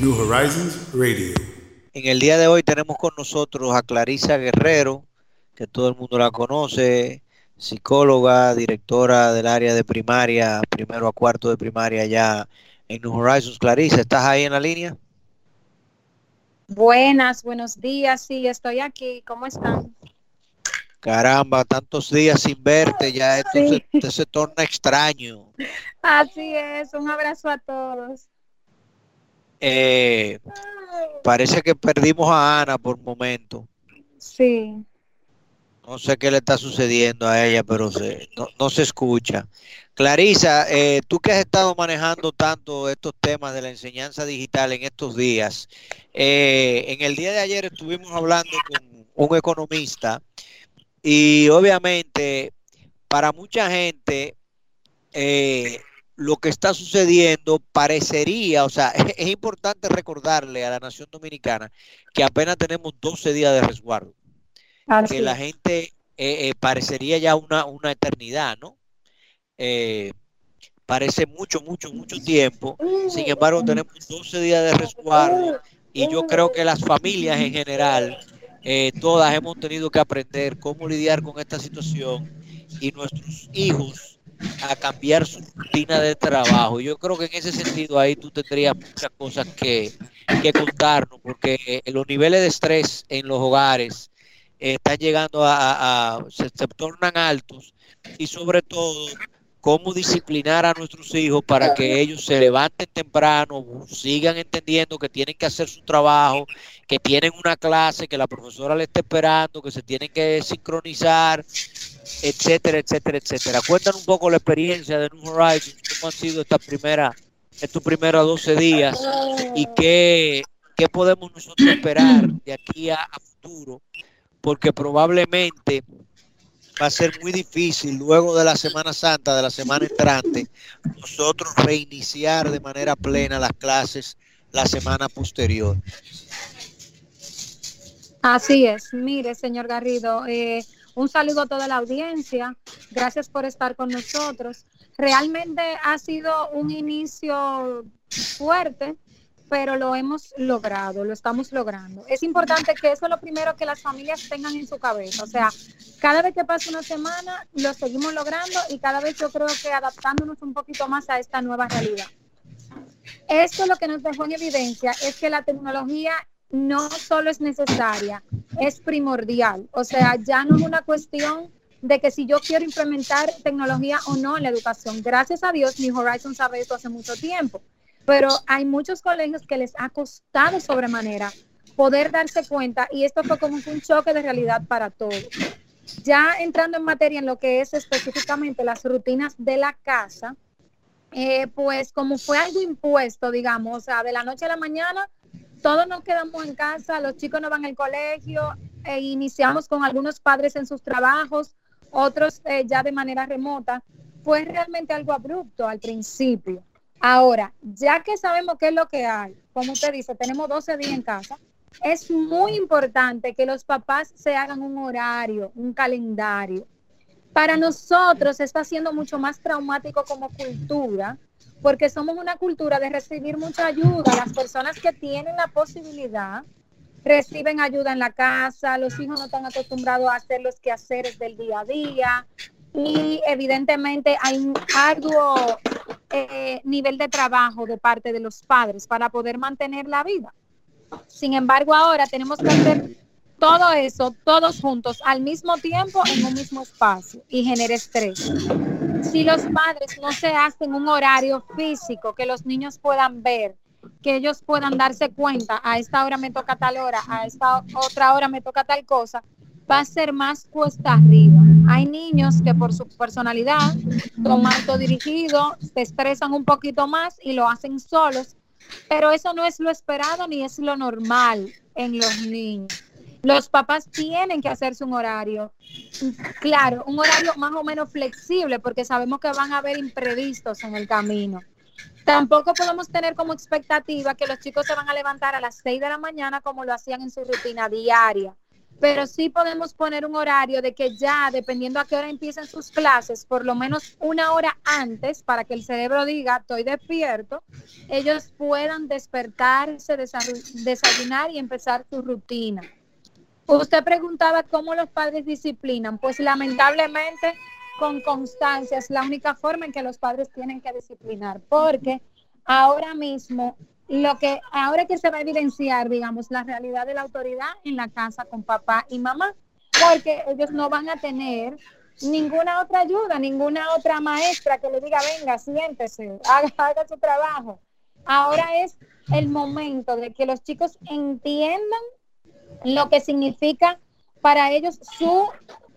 New Horizons Radio. En el día de hoy tenemos con nosotros a Clarisa Guerrero, que todo el mundo la conoce, psicóloga, directora del área de primaria, primero a cuarto de primaria ya en New Horizons. Clarisa, ¿estás ahí en la línea? Buenas, buenos días, sí, estoy aquí. ¿Cómo están? Caramba, tantos días sin verte, ya esto se, se torna extraño. Así es, un abrazo a todos. Eh, parece que perdimos a Ana por un momento. Sí. No sé qué le está sucediendo a ella, pero no, se escucha. Clarisa, eh, tú que has estado manejando tanto estos temas de la enseñanza digital en estos días, eh, en el día de ayer estuvimos hablando con un economista y obviamente para mucha gente eh, lo que está sucediendo parecería, o sea, es, importante recordarle a la nación dominicana que apenas tenemos 12 días de resguardo. que la gente eh, eh, parecería ya una, una eternidad, ¿no? Eh, parece mucho, mucho, mucho tiempo. Sin embargo, tenemos 12 días de resguardo y yo creo que las familias en general, todas hemos tenido que aprender cómo lidiar con esta situación y nuestros hijos a cambiar su rutina de trabajo. Yo creo que en ese sentido ahí tú tendrías muchas cosas que, contarnos, porque los niveles de estrés en los hogares están llegando a, se, tornan altos y sobre todo cómo disciplinar a nuestros hijos para que ellos se levanten temprano, sigan entendiendo que tienen que hacer su trabajo, que tienen una clase, que la profesora le está esperando, que se tienen que sincronizar, etcétera, etcétera, etcétera. Cuéntanos un poco la experiencia de New Horizons, cómo han sido estas primeras, estos primeros 12 días y qué, qué podemos nosotros esperar de aquí a, a futuro, porque probablemente va a ser muy difícil luego de la Semana Santa, de la semana entrante, nosotros reiniciar de manera plena las clases la semana posterior. Así es. Mire, señor Garrido, eh, un saludo a toda la audiencia. Gracias por estar con nosotros. Realmente ha sido un inicio fuerte, pero lo hemos logrado, lo estamos logrando. Es importante que eso es lo primero que las familias tengan en su cabeza. O sea, cada vez que pasa una semana, lo seguimos logrando y cada vez yo creo que adaptándonos un poquito más a esta nueva realidad. Esto lo que nos dejó en evidencia es que la tecnología no solo es necesaria, es primordial. O sea, ya no es una cuestión de que si yo quiero implementar tecnología o no en la educación. Gracias a Dios, New Horizons sabe esto hace mucho tiempo, pero hay muchos colegios que les ha costado sobremanera poder darse cuenta y esto fue como un choque de realidad para todos. Ya entrando en materia en lo que es específicamente las rutinas de la casa, eh, pues como fue algo impuesto, digamos, o sea, de la noche a la mañana, todos nos quedamos en casa, los chicos no van al colegio, e iniciamos con algunos padres en sus trabajos, otros eh, ya de manera remota, fue realmente algo abrupto al principio. Ahora, ya que sabemos qué es lo que hay, como usted dice, tenemos 12 días en casa, es muy importante que los papás se hagan un horario, un calendario. Para nosotros está siendo mucho más traumático como cultura, porque somos una cultura de recibir mucha ayuda. Las personas que tienen la posibilidad reciben ayuda en la casa, los hijos no están acostumbrados a hacer los quehaceres del día a día y evidentemente hay un arduo eh, nivel de trabajo de parte de los padres para poder mantener la vida. Sin embargo, ahora tenemos que hacer todo eso, todos juntos, al mismo tiempo, en un mismo espacio y genera estrés. Si los padres no se hacen un horario físico que los niños puedan ver, que ellos puedan darse cuenta, a esta hora me toca tal hora, a esta otra hora me toca tal cosa, va a ser más cuesta arriba. Hay niños que por su personalidad son dirigido, se estresan un poquito más y lo hacen solos, pero eso no es lo esperado ni es lo normal en los niños. Los papás tienen que hacerse un horario, claro, un horario más o menos flexible porque sabemos que van a haber imprevistos en el camino. Tampoco podemos tener como expectativa que los chicos se van a levantar a las 6 de la mañana como lo hacían en su rutina diaria pero sí podemos poner un horario de que ya, dependiendo a qué hora empiecen sus clases, por lo menos una hora antes, para que el cerebro diga, estoy despierto, ellos puedan despertarse, desayunar y empezar su rutina. Usted preguntaba cómo los padres disciplinan. Pues lamentablemente con constancia es la única forma en que los padres tienen que disciplinar, porque ahora mismo lo que ahora que se va a evidenciar, digamos, la realidad de la autoridad en la casa con papá y mamá, porque ellos no van a tener ninguna otra ayuda, ninguna otra maestra que le diga, venga, siéntese, haga, haga su trabajo. Ahora es el momento de que los chicos entiendan lo que significa para ellos su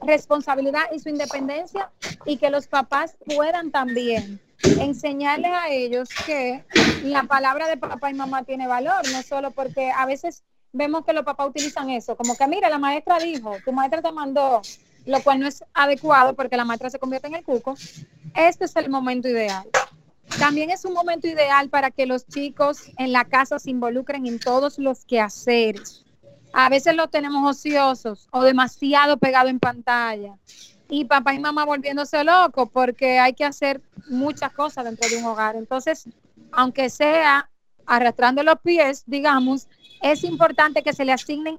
responsabilidad y su independencia y que los papás puedan también enseñarles a ellos que la palabra de papá y mamá tiene valor, no solo porque a veces vemos que los papás utilizan eso, como que mira, la maestra dijo, tu maestra te mandó, lo cual no es adecuado porque la maestra se convierte en el cuco. Este es el momento ideal. También es un momento ideal para que los chicos en la casa se involucren en todos los quehaceres. A veces los tenemos ociosos o demasiado pegados en pantalla y papá y mamá volviéndose locos porque hay que hacer muchas cosas dentro de un hogar. Entonces, aunque sea arrastrando los pies, digamos, es importante que se le asignen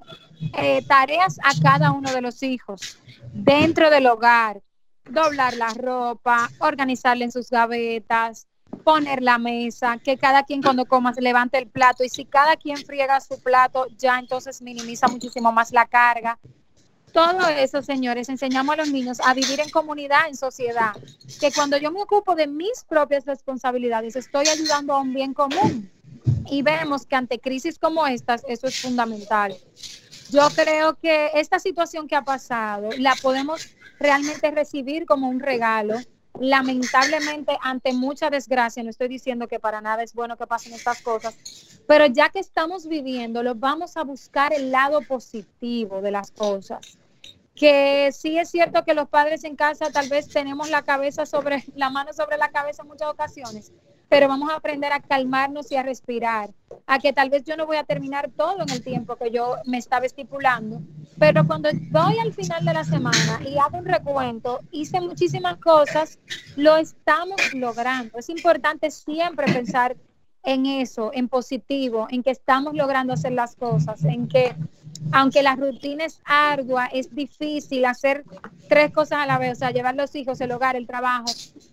eh, tareas a cada uno de los hijos dentro del hogar, doblar la ropa, organizarle en sus gavetas, poner la mesa, que cada quien cuando coma levante el plato y si cada quien friega su plato, ya entonces minimiza muchísimo más la carga todo eso, señores, enseñamos a los niños a vivir en comunidad, en sociedad, que cuando yo me ocupo de mis propias responsabilidades, estoy ayudando a un bien común. Y vemos que ante crisis como estas, eso es fundamental. Yo creo que esta situación que ha pasado la podemos realmente recibir como un regalo. Lamentablemente, ante mucha desgracia, no estoy diciendo que para nada es bueno que pasen estas cosas, pero ya que estamos viviéndolo, vamos a buscar el lado positivo de las cosas. Que sí es cierto que los padres en casa tal vez tenemos la cabeza sobre la mano sobre la cabeza en muchas ocasiones, pero vamos a aprender a calmarnos y a respirar, a que tal vez yo no voy a terminar todo en el tiempo que yo me estaba estipulando, pero cuando voy al final de la semana y hago un recuento, hice muchísimas cosas, lo estamos logrando. Es importante siempre pensar en eso, en positivo, en que estamos logrando hacer las cosas, en que aunque la rutina es ardua, es difícil hacer tres cosas a la vez, o sea, llevar los hijos, el hogar, el trabajo,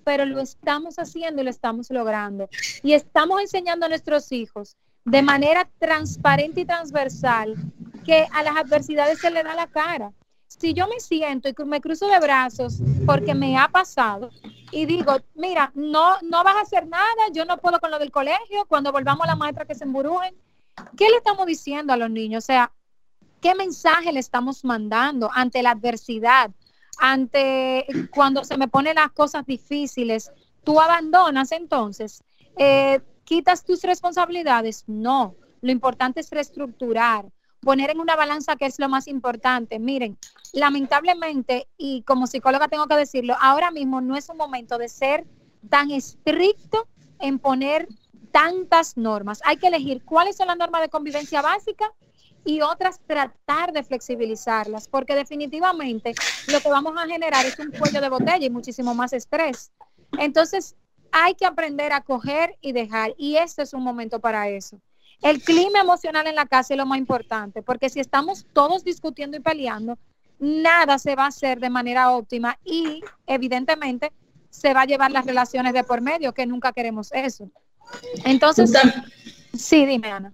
pero lo estamos haciendo y lo estamos logrando. Y estamos enseñando a nuestros hijos de manera transparente y transversal que a las adversidades se le da la cara. Si yo me siento y me cruzo de brazos porque me ha pasado y digo, mira, no, no vas a hacer nada, yo no puedo con lo del colegio, cuando volvamos a la maestra que se emburujen, ¿qué le estamos diciendo a los niños? O sea, ¿Qué mensaje le estamos mandando ante la adversidad? Ante cuando se me ponen las cosas difíciles, tú abandonas entonces, eh, quitas tus responsabilidades. No, lo importante es reestructurar, poner en una balanza que es lo más importante. Miren, lamentablemente, y como psicóloga tengo que decirlo, ahora mismo no es un momento de ser tan estricto en poner tantas normas. Hay que elegir cuáles son las normas de convivencia básica y otras tratar de flexibilizarlas, porque definitivamente lo que vamos a generar es un cuello de botella y muchísimo más estrés. Entonces, hay que aprender a coger y dejar, y este es un momento para eso. El clima emocional en la casa es lo más importante, porque si estamos todos discutiendo y peleando, nada se va a hacer de manera óptima y evidentemente se va a llevar las relaciones de por medio, que nunca queremos eso. Entonces, sí, dime, Ana.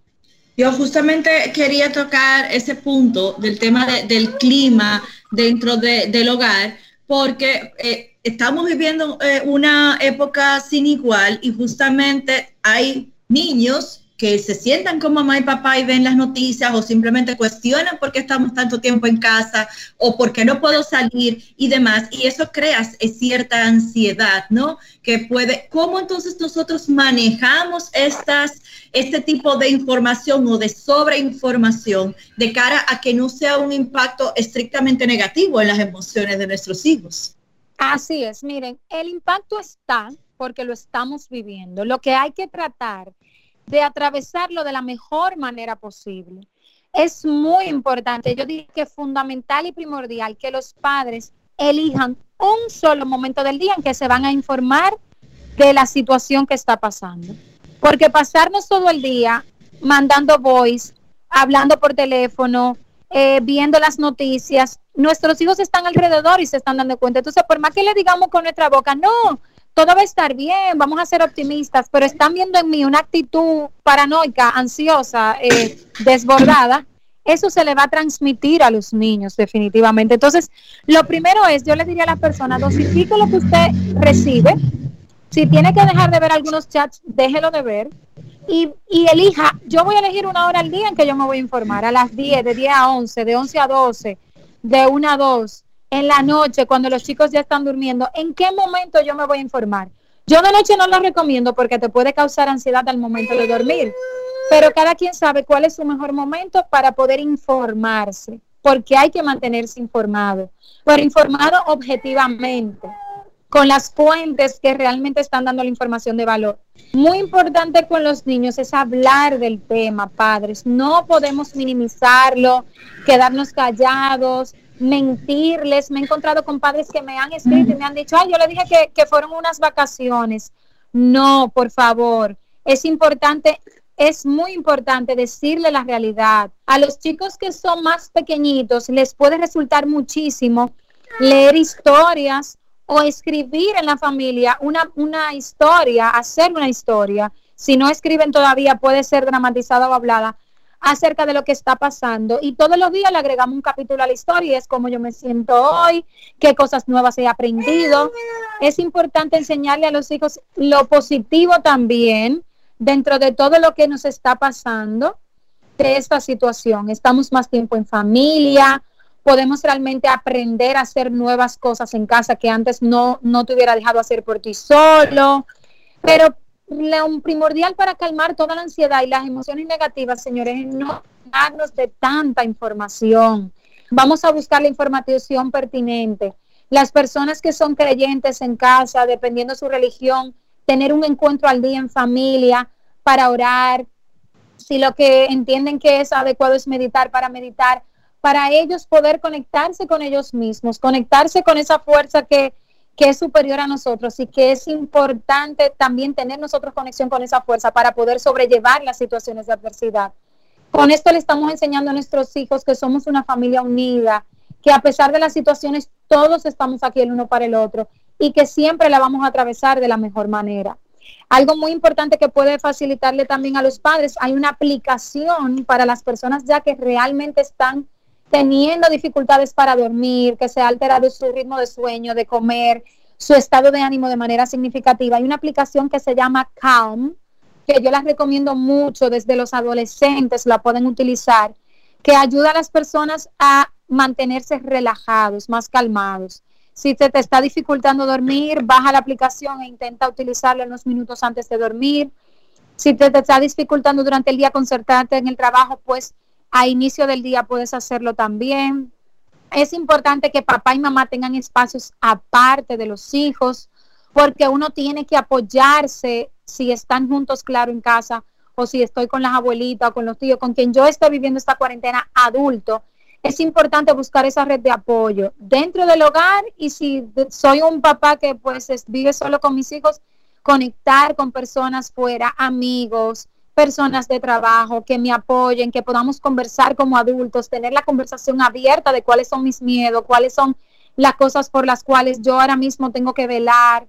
Yo justamente quería tocar ese punto del tema del clima dentro del hogar, porque eh, estamos viviendo eh, una época sin igual y justamente hay niños que se sientan con mamá y papá y ven las noticias o simplemente cuestionan por qué estamos tanto tiempo en casa o por qué no puedo salir y demás. Y eso crea cierta ansiedad, ¿no? Que puede, ¿cómo entonces nosotros manejamos estas, este tipo de información o de sobreinformación de cara a que no sea un impacto estrictamente negativo en las emociones de nuestros hijos? Así es, miren, el impacto está porque lo estamos viviendo. Lo que hay que tratar de atravesarlo de la mejor manera posible. Es muy importante, yo diría que es fundamental y primordial que los padres elijan un solo momento del día en que se van a informar de la situación que está pasando. Porque pasarnos todo el día mandando voice, hablando por teléfono, eh, viendo las noticias, nuestros hijos están alrededor y se están dando cuenta. Entonces, por más que le digamos con nuestra boca, no, todo va a estar bien, vamos a ser optimistas, pero están viendo en mí una actitud paranoica, ansiosa, eh, desbordada, eso se le va a transmitir a los niños definitivamente. Entonces, lo primero es, yo le diría a las personas, dosifique lo que usted recibe. Si tiene que dejar de ver algunos chats, déjelo de ver. Y, y, elija, yo voy a elegir una hora al día en que yo me voy a informar, a las 10, de 10 a 11, de 11 a 12, de 1 a 2, en la noche, cuando los chicos ya están durmiendo, ¿en qué momento yo me voy a informar? Yo de noche no lo recomiendo porque te puede causar ansiedad al momento de dormir, pero cada quien sabe cuál es su mejor momento para poder informarse, porque hay que mantenerse informado, pero informado objetivamente, con las fuentes que realmente están dando la información de valor. Muy importante con los niños es hablar del tema, padres. No podemos minimizarlo, quedarnos callados, mentirles. Me he encontrado con padres que me han escrito y me han dicho, ay, yo le dije que, que fueron unas vacaciones. No, por favor. Es importante, es muy importante decirle la realidad. A los chicos que son más pequeñitos les puede resultar muchísimo leer historias o escribir en la familia una, una historia, hacer una historia. Si no escriben todavía, puede ser dramatizada o hablada acerca de lo que está pasando y todos los días le agregamos un capítulo a la historia es como yo me siento hoy, qué cosas nuevas he aprendido. Es importante enseñarle a los hijos lo positivo también dentro de todo lo que nos está pasando de esta situación. Estamos más tiempo en familia, podemos realmente aprender a hacer nuevas cosas en casa que antes no, no te hubiera dejado hacer por ti solo, pero lo primordial para calmar toda la ansiedad y las emociones negativas, señores, es no darnos de tanta información. Vamos a buscar la información pertinente. Las personas que son creyentes en casa, dependiendo de su religión, tener un encuentro al día en familia para orar. Si lo que entienden que es adecuado es meditar, para meditar, para ellos poder conectarse con ellos mismos, conectarse con esa fuerza que, que es superior a nosotros y que es importante también tener nosotros conexión con esa fuerza para poder sobrellevar las situaciones de adversidad. Con esto le estamos enseñando a nuestros hijos que somos una familia unida, que a pesar de las situaciones todos estamos aquí el uno para el otro y que siempre la vamos a atravesar de la mejor manera. Algo muy importante que puede facilitarle también a los padres, hay una aplicación para las personas ya que realmente están teniendo dificultades para dormir, que se ha alterado su ritmo de sueño, de comer, su estado de ánimo de manera significativa. Hay una aplicación que se llama Calm, que yo las recomiendo mucho desde los adolescentes, la pueden utilizar, que ayuda a las personas a mantenerse relajados, más calmados. Si te, te está dificultando dormir, baja la aplicación e intenta utilizarla unos minutos antes de dormir. Si te, te está dificultando durante el día concertarte en el trabajo, pues a inicio del día puedes hacerlo también. Es importante que papá y mamá tengan espacios aparte de los hijos, porque uno tiene que apoyarse si están juntos, claro, en casa, o si estoy con las abuelitas o con los tíos, con quien yo estoy viviendo esta cuarentena adulto. Es importante buscar esa red de apoyo dentro del hogar y si soy un papá que pues vive solo con mis hijos, conectar con personas fuera, amigos, personas de trabajo que me apoyen, que podamos conversar como adultos, tener la conversación abierta de cuáles son mis miedos, cuáles son las cosas por las cuales yo ahora mismo tengo que velar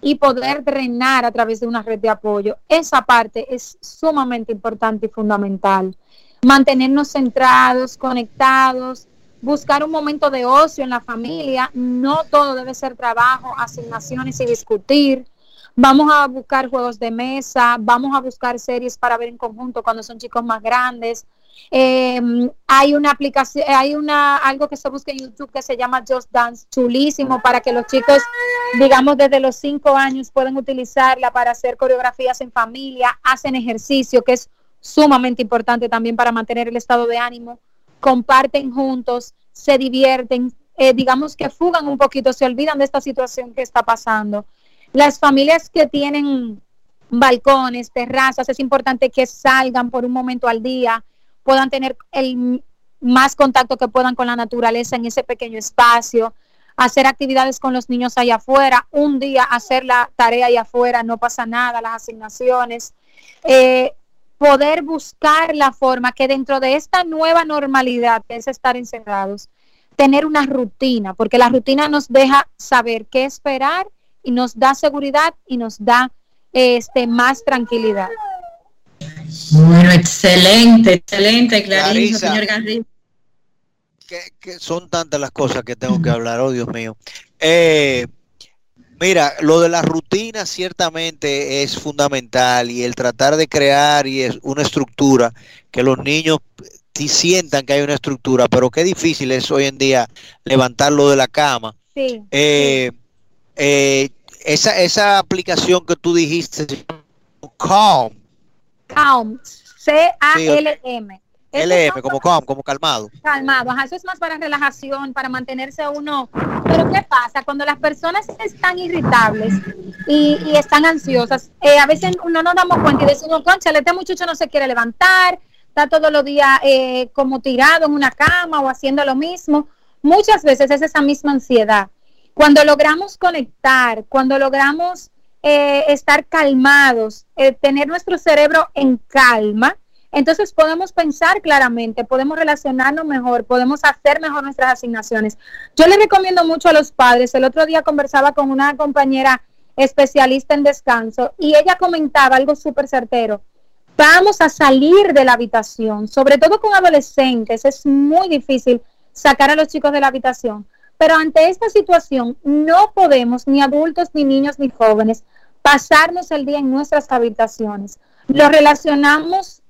y poder drenar a través de una red de apoyo. Esa parte es sumamente importante y fundamental. Mantenernos centrados, conectados, buscar un momento de ocio en la familia. No todo debe ser trabajo, asignaciones y discutir Vamos a buscar juegos de mesa, vamos a buscar series para ver en conjunto cuando son chicos más grandes. Eh, hay una aplicación, hay una algo que se busca en YouTube que se llama Just Dance, chulísimo para que los chicos, digamos desde los cinco años, puedan utilizarla para hacer coreografías en familia, hacen ejercicio, que es sumamente importante también para mantener el estado de ánimo, comparten juntos, se divierten, eh, digamos que fugan un poquito, se olvidan de esta situación que está pasando. Las familias que tienen balcones, terrazas, es importante que salgan por un momento al día, puedan tener el más contacto que puedan con la naturaleza en ese pequeño espacio, hacer actividades con los niños allá afuera, un día hacer la tarea allá afuera, no pasa nada, las asignaciones, eh, poder buscar la forma que dentro de esta nueva normalidad que es estar encerrados, tener una rutina, porque la rutina nos deja saber qué esperar y nos da seguridad y nos da este más tranquilidad. Bueno, excelente, excelente, Clarisa, señor Garrido. Que, son tantas las cosas que tengo que hablar, oh Dios mío. Eh, mira, lo de la rutina ciertamente es fundamental y el tratar de crear y es una estructura que los niños sí sientan que hay una estructura, pero qué difícil es hoy en día levantarlo de la cama. Sí. Eh, eh, esa, esa aplicación que tú dijiste, Calm, Calm, C-A-L-M. LM, como calm, como calmado. Calmado, ajá, eso es más para relajación, para mantenerse uno. Pero ¿qué pasa? Cuando las personas están irritables y, están ansiosas, eh, a veces uno no nos damos cuenta y decimos, concha, este muchacho no se quiere levantar, está todos los días eh, como tirado en una cama o haciendo lo mismo. Muchas veces es esa misma ansiedad. Cuando logramos conectar, cuando logramos eh, estar calmados, eh, tener nuestro cerebro en calma, entonces podemos pensar claramente, podemos relacionarnos mejor, podemos hacer mejor nuestras asignaciones. Yo le recomiendo mucho a los padres, el otro día conversaba con una compañera especialista en descanso y ella comentaba algo súper certero. Vamos a salir de la habitación, sobre todo con adolescentes, es muy difícil sacar a los chicos de la habitación. Pero ante esta situación no podemos, ni adultos, ni niños, ni jóvenes, pasarnos el día en nuestras habitaciones. Lo relacionamos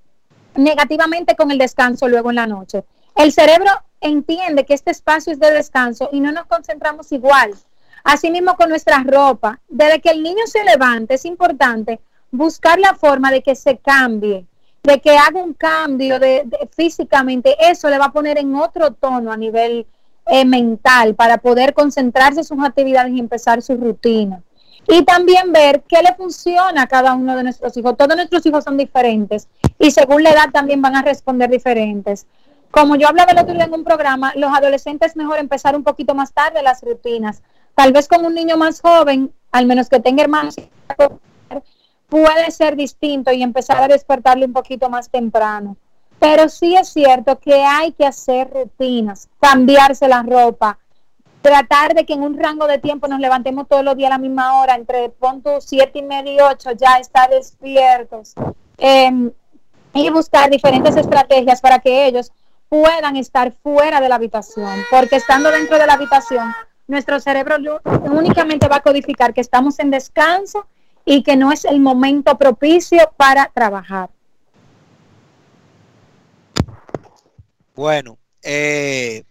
negativamente con el descanso luego en la noche. El cerebro entiende que este espacio es de descanso y no nos concentramos igual. Asimismo con nuestra ropa, desde que el niño se levante es importante buscar la forma de que se cambie, de que haga un cambio de, físicamente, eso le va a poner en otro tono a nivel eh, mental para poder concentrarse en sus actividades y empezar su rutina. Y también ver qué le funciona a cada uno de nuestros hijos. Todos nuestros hijos son diferentes y según la edad también van a responder diferentes. Como yo hablaba el otro día en un programa, los adolescentes es mejor empezar un poquito más tarde las rutinas. Tal vez con un niño más joven, al menos que tenga hermanos, puede ser distinto y empezar a despertarle un poquito más temprano. Pero sí es cierto que hay que hacer rutinas, cambiarse la ropa, tratar de que en un rango de tiempo nos levantemos todos los días a la misma hora, entre punto siete y medio y ocho, ya estar despiertos. Em, y buscar diferentes estrategias para que ellos puedan estar fuera de la habitación, porque estando dentro de la habitación, nuestro cerebro únicamente va a codificar que estamos en descanso y que no es el momento propicio para trabajar. Bueno, eh,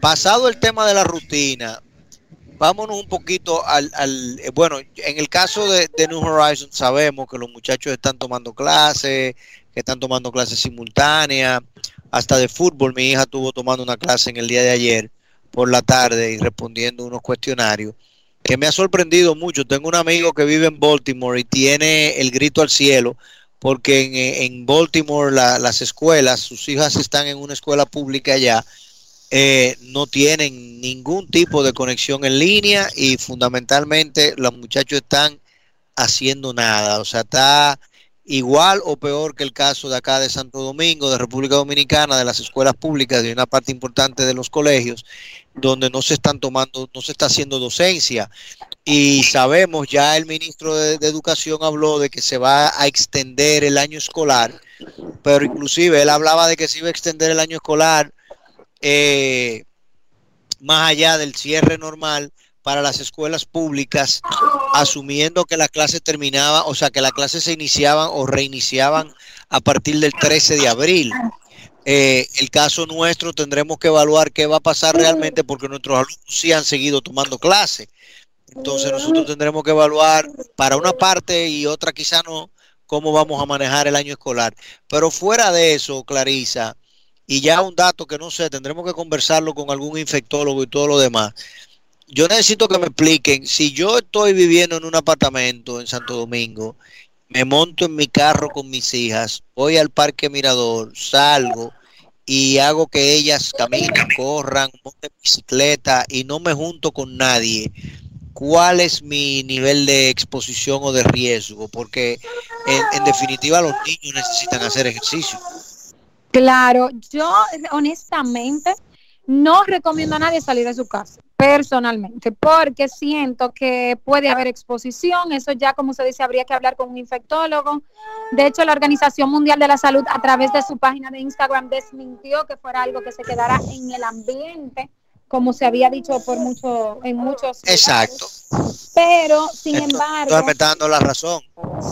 pasado el tema de la rutina, vámonos un poquito al, eh, bueno, en el caso de, New Horizons sabemos que los muchachos están tomando clases, que están tomando clases simultáneas, hasta de fútbol, mi hija estuvo tomando una clase en el día de ayer por la tarde y respondiendo unos cuestionarios que me ha sorprendido mucho. Tengo un amigo que vive en Baltimore y tiene el grito al cielo porque en, Baltimore las escuelas, sus hijas están en una escuela pública allá eh, no tienen ningún tipo de conexión en línea y fundamentalmente los muchachos están haciendo nada. O sea, está igual o peor que el caso de acá de Santo Domingo, de República Dominicana, de las escuelas públicas, de una parte importante de los colegios, donde no se están tomando, no se está haciendo docencia. Y sabemos, ya el ministro de, Educación habló de que se va a extender el año escolar, pero inclusive él hablaba de que se iba a extender el año escolar eh, más allá del cierre normal para las escuelas públicas, asumiendo que la clase terminaba, o sea, que la clase se iniciaban o reiniciaban a partir del 13 de abril. Eh, el caso nuestro tendremos que evaluar qué va a pasar realmente porque nuestros alumnos sí han seguido tomando clase. Entonces nosotros tendremos que evaluar para una parte y otra quizá no cómo vamos a manejar el año escolar. Pero fuera de eso, Clarisa, y ya un dato que no sé, tendremos que conversarlo con algún infectólogo y todo lo demás. Yo necesito que me expliquen, si yo estoy viviendo en un apartamento en Santo Domingo, me monto en mi carro con mis hijas, voy al Parque Mirador, salgo y hago que ellas caminen, corran, monten bicicleta y no me junto con nadie cuál es mi nivel de exposición o de riesgo, porque en, definitiva los niños necesitan hacer ejercicio. Claro, yo honestamente no recomiendo a nadie salir de su casa, personalmente, porque siento que puede haber exposición, eso ya como se dice, habría que hablar con un infectólogo. De hecho, la Organización Mundial de la Salud a través de su página de Instagram desmintió que fuera algo que se quedara en el ambiente como se había dicho por mucho, en muchos. Exacto. Pero, sin embargo. Estoy dando la razón.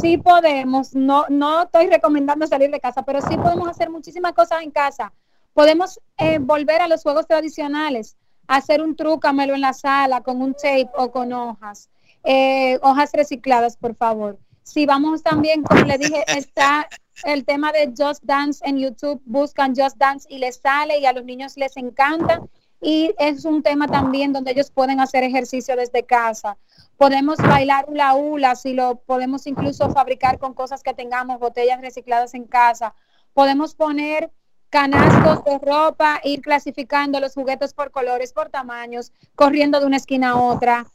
Sí podemos, no, no estoy recomendando salir de casa, pero sí podemos hacer muchísimas cosas en casa. Podemos eh, volver a los juegos tradicionales, hacer un trucamelo en la sala con un tape o con hojas. Eh, hojas recicladas, por favor. Si vamos también, como le dije, está el tema de Just Dance en YouTube, buscan Just Dance y les sale y a los niños les encanta y es un tema también donde ellos pueden hacer ejercicio desde casa. Podemos bailar hula hula, si lo podemos incluso fabricar con cosas que tengamos, botellas recicladas en casa. Podemos poner canastos de ropa, ir clasificando los juguetes por colores, por tamaños, corriendo de una esquina a otra.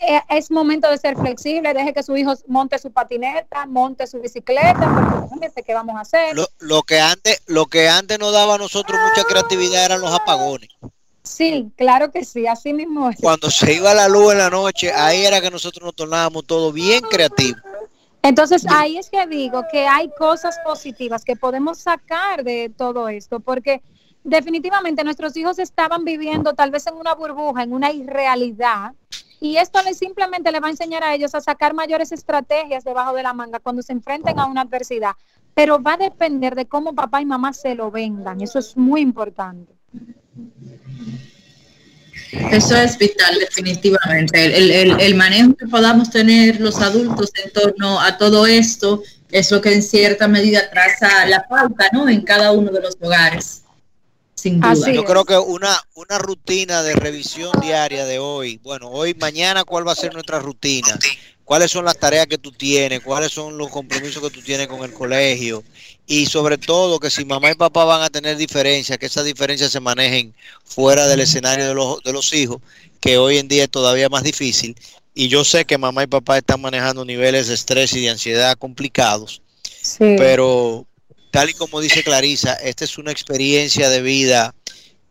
Eh, es momento de ser flexible, deje que su hijo monte su patineta, monte su bicicleta, porque qué vamos a hacer. Lo, lo, que antes, lo que antes nos daba a nosotros mucha creatividad eran los apagones. Sí, claro que sí, así mismo es. Cuando se iba la luz en la noche, ahí era que nosotros nos tornábamos todo bien creativo. Entonces ahí es que digo que hay cosas positivas que podemos sacar de todo esto, porque definitivamente nuestros hijos estaban viviendo tal vez en una burbuja, en una irrealidad, y esto les simplemente le va a enseñar a ellos a sacar mayores estrategias debajo de la manga cuando se enfrenten a una adversidad. Pero va a depender de cómo papá y mamá se lo vendan, eso es muy importante. Eso es vital, definitivamente. El, manejo que podamos tener los adultos en torno a todo esto es lo que en cierta medida traza la pauta, ¿no? En cada uno de los hogares. Sin duda. Yo creo que una, una rutina de revisión diaria de hoy, bueno, hoy, mañana, ¿cuál va a ser nuestra rutina? cuáles son las tareas que tú tienes, cuáles son los compromisos que tú tienes con el colegio y sobre todo que si mamá y papá van a tener diferencias, que esas diferencias se manejen fuera del escenario de los, de los hijos, que hoy en día es todavía más difícil. Y yo sé que mamá y papá están manejando niveles de estrés y de ansiedad complicados, pero tal y como dice Clarisa, esta es una experiencia de vida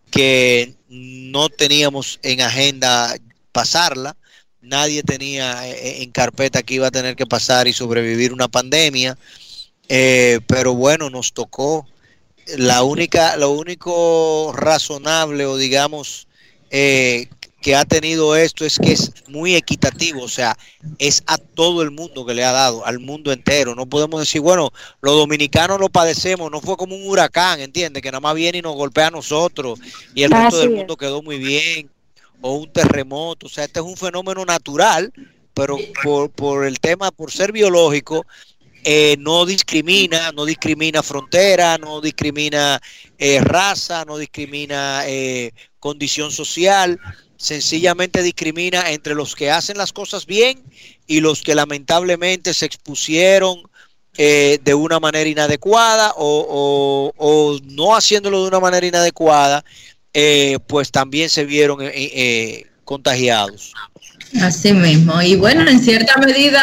que no teníamos en agenda pasarla. Nadie tenía eh, en carpeta que iba a tener que pasar y sobrevivir una pandemia, eh, pero bueno, nos tocó. La única, lo único razonable o digamos eh, que ha tenido esto es que es muy equitativo, o sea, es a todo el mundo que le ha dado, al mundo entero. No podemos decir, bueno, los dominicanos lo padecemos, no fue como un huracán, ¿entiendes? Que nada más viene y nos golpea a nosotros y el resto del mundo quedó muy bien o un terremoto. O sea, este es un fenómeno natural, pero por, por el tema, por ser biológico, eh, no discrimina, no discrimina frontera, no discrimina eh, raza, no discrimina eh, condición social, sencillamente discrimina entre los que hacen las cosas bien y los que lamentablemente se expusieron de una manera inadecuada o, o no haciéndolo de una manera inadecuada eh, pues también se vieron eh, eh, contagiados. Así mismo. Y bueno, en cierta medida,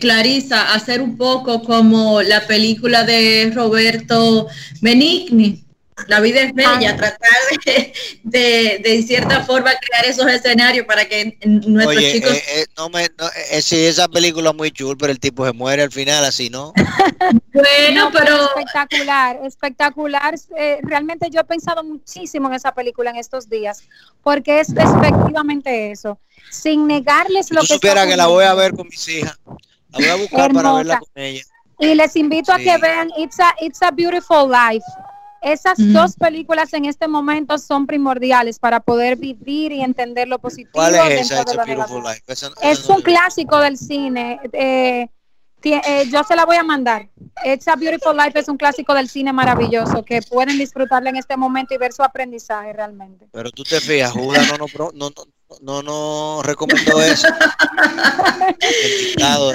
Clarisa, hacer un poco como la película de Roberto Benigni, La vida es bella, tratar de, de, de cierta forma crear esos escenarios para que nuestros Oye, chicos... eh, eh, no me, no, eh, sí, esa película es muy chula, pero el tipo se muere al final, así, ¿no? bueno, No, pero espectacular, espectacular. Eh, realmente yo he pensado muchísimo en esa película en estos días, porque es efectivamente eso. Sin negarles lo Tú que supieras está que la voy a ver con mis hijas. La voy a buscar para Hermosa. verla con ella. Y les invito a que vean It's a, It's a Beautiful Life. Esas Mm. dos películas en este momento son primordiales para poder vivir y entender lo positivo ¿Cuál es dentro esa? de It's a lo Beautiful. Life. Esa- Es no un clásico del cine. eh, eh, yo se la voy a mandar. It's a Beautiful Life es un clásico del cine maravilloso que pueden disfrutarla en este momento y ver su aprendizaje realmente. Pero tú te fijas, Judas no no, no, no, no recomendó eso.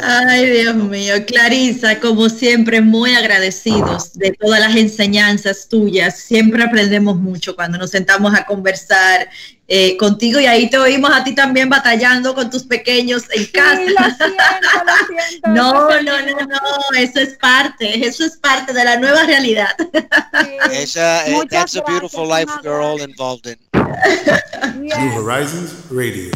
Ay, Dios mío, Clarisa, como siempre, muy agradecidos de todas las enseñanzas tuyas. Siempre aprendemos mucho cuando nos sentamos a conversar eh, contigo y ahí te oímos a ti también batallando con tus pequeños en Sí, casa. lo siento, lo siento. No, no, no, no, eso es parte, eso es parte de la nueva realidad. Sí. Esa, eh, that's a beautiful life we're all involved in. New Horizons Radio.